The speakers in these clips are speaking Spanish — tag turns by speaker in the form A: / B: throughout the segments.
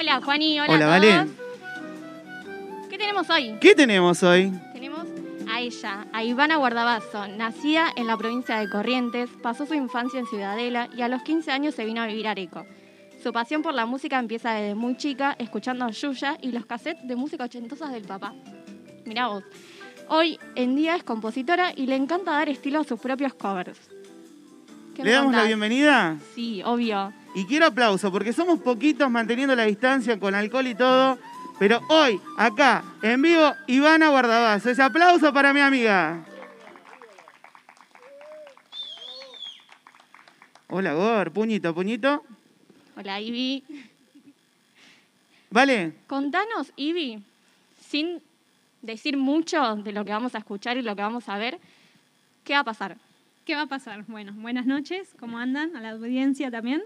A: Hola, Juani. Hola,
B: Hola,
A: a
B: Vale.
A: todos. ¿Qué tenemos hoy?
B: ¿Qué tenemos hoy?
A: Tenemos a ella, a Ivana Guardabazo. Nacida en la provincia de Corrientes, pasó su infancia en Ciudadela y a los 15 años se vino a vivir a Areco. Su pasión por la música empieza desde muy chica, escuchando a Yuya y los cassettes de música ochentosas del papá. Mirá vos. Hoy en día es compositora y le encanta dar estilo a sus propios covers. ¿Qué
B: ¿Le damos la bienvenida?
A: Sí, obvio.
B: Y quiero aplauso, porque somos poquitos manteniendo la distancia con alcohol y todo. Pero hoy, acá, en vivo, Ivana Guardabazo. Ese aplauso para mi amiga. Hola, Gor. Puñito, puñito.
A: Hola, Ivy.
B: ¿Vale?
A: Contanos, Ivy, sin decir mucho de lo que vamos a escuchar y lo que vamos a ver, ¿qué va a pasar?
C: ¿Qué va a pasar? Bueno, buenas noches, ¿cómo andan? A la audiencia también.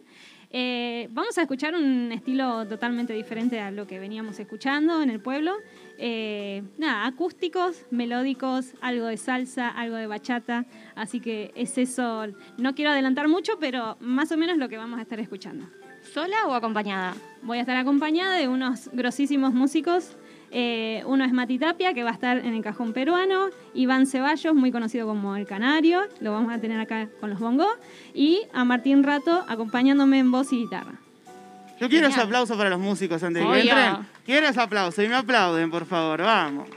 C: Eh, vamos a escuchar un estilo totalmente diferente a lo que veníamos escuchando en el pueblo. Eh, nada, acústicos, melódicos, algo de salsa, algo de bachata. Así que es eso. No quiero adelantar mucho, pero más o menos lo que vamos a estar escuchando.
A: ¿Sola o acompañada?
C: Voy a estar acompañada de unos grosísimos músicos. Eh, uno es Mati Tapia, que va a estar en el cajón peruano. Iván Ceballos, muy conocido como El Canario, lo vamos a tener acá con los bongos. Y a Martín Rato, acompañándome en voz y guitarra.
B: Yo quiero ese aplauso para los músicos antes de que entren. Quiero ese aplauso y me aplauden, por favor. Vamos.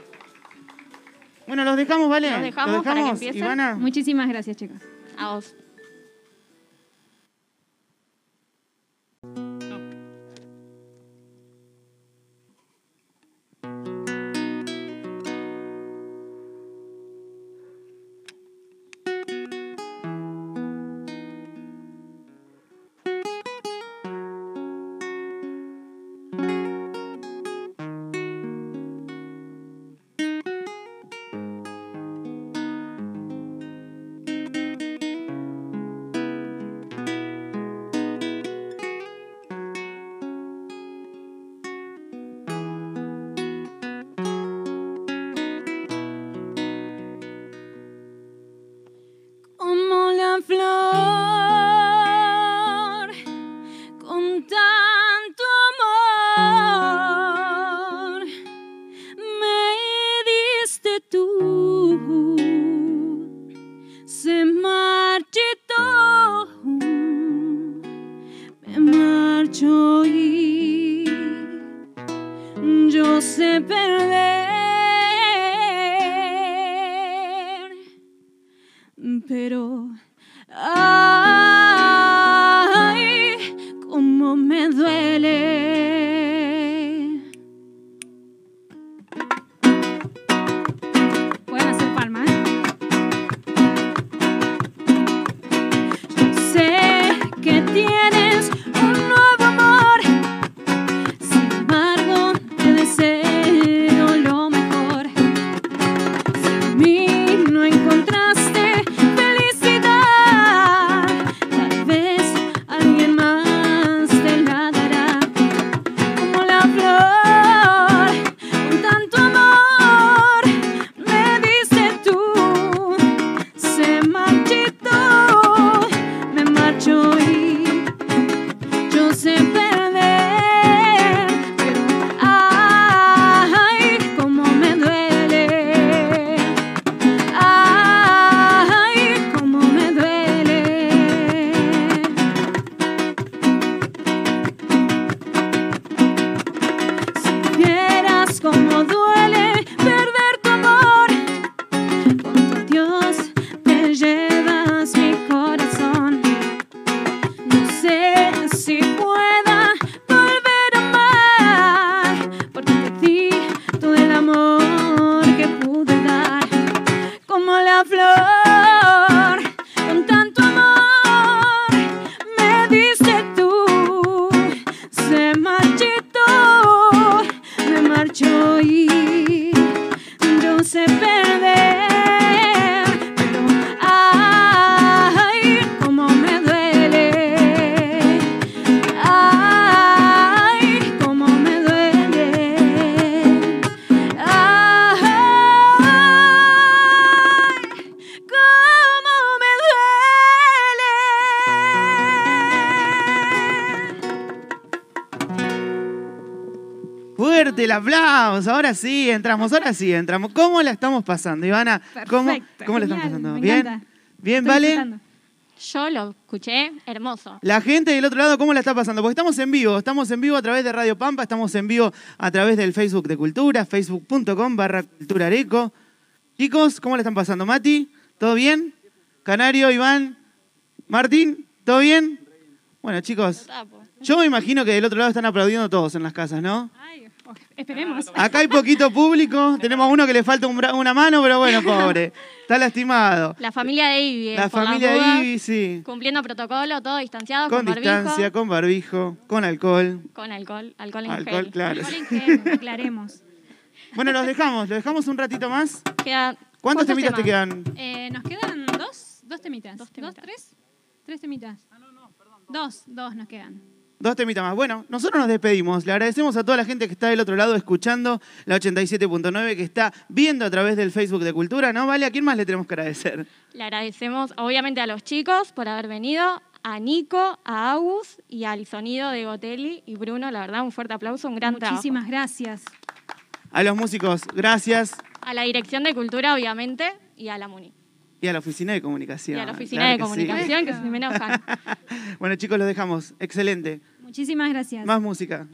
B: Bueno, los dejamos, ¿vale?
A: Los dejamos para que empiecen.
B: Ivana.
C: Muchísimas gracias, chicos.
A: A vos.
C: Pero ay,
B: Fuerte el aplauso. Ahora sí entramos, ahora sí entramos. ¿Cómo la estamos pasando, Ivana? ¿Cómo,
C: Perfecto,
B: cómo la estamos
C: genial,
B: pasando?
C: me
B: ¿Bien?
C: encanta.
B: ¿Bien,
C: Estoy
B: vale?
C: disfrutando.
A: Yo lo escuché, hermoso.
B: La gente del otro lado, ¿cómo la está pasando? Porque estamos en vivo, estamos en vivo a través de Radio Pampa, estamos en vivo a través del Facebook de Cultura, facebook.com barra Cultura Areco. Chicos, ¿cómo la están pasando? Mati, ¿todo bien? Canario, Iván, Martín, ¿todo bien? Bueno, chicos,
A: Tapo.
B: yo me imagino que del otro lado están aplaudiendo todos en las casas, ¿no?
C: Ay, esperemos.
B: Acá hay poquito público, tenemos a uno que le falta un una mano, pero bueno, pobre, está lastimado.
A: La familia de Ivy. eh,
B: La familia
A: dudas,
B: Ivy, sí,
A: Cumpliendo protocolo, todo distanciado,
B: con
A: con,
B: distancia,
A: barbijo,
B: con barbijo, con alcohol.
A: con alcohol, alcohol en
B: Alcohol,
A: gel.
B: claro.
C: Alcohol en gel, aclaremos.
B: Bueno, los dejamos, los dejamos un ratito más.
A: Quedan
B: ¿Cuántos temitas te quedan?
C: Eh, nos quedan dos, dos temitas.
A: Dos
C: ¿Dos,
A: temitas.
C: tres? Tres temitas. Ah, no, no, perdón. Dos, dos nos quedan.
B: Dos temitas más. Bueno, nosotros nos despedimos. Le agradecemos a toda la gente que está del otro lado escuchando la 87.9, que está viendo a través del Facebook de Cultura, ¿no? Vale, ¿a quién más le tenemos que agradecer?
A: Le agradecemos obviamente a los chicos por haber venido, a Nico, a Agus y al sonido de Gotelli y Bruno. La verdad, un fuerte aplauso, un gran
C: Muchísimas gracias.
B: A los músicos, gracias.
A: A la Dirección de Cultura, obviamente, y a la MUNI.
B: Y a la oficina de comunicación.
A: Y a la Oficina
B: Claro
A: de
B: que sí.
A: Comunicación, que se me enojan.
B: Bueno, chicos, los dejamos. Excelente.
C: Muchísimas gracias.
B: Más música.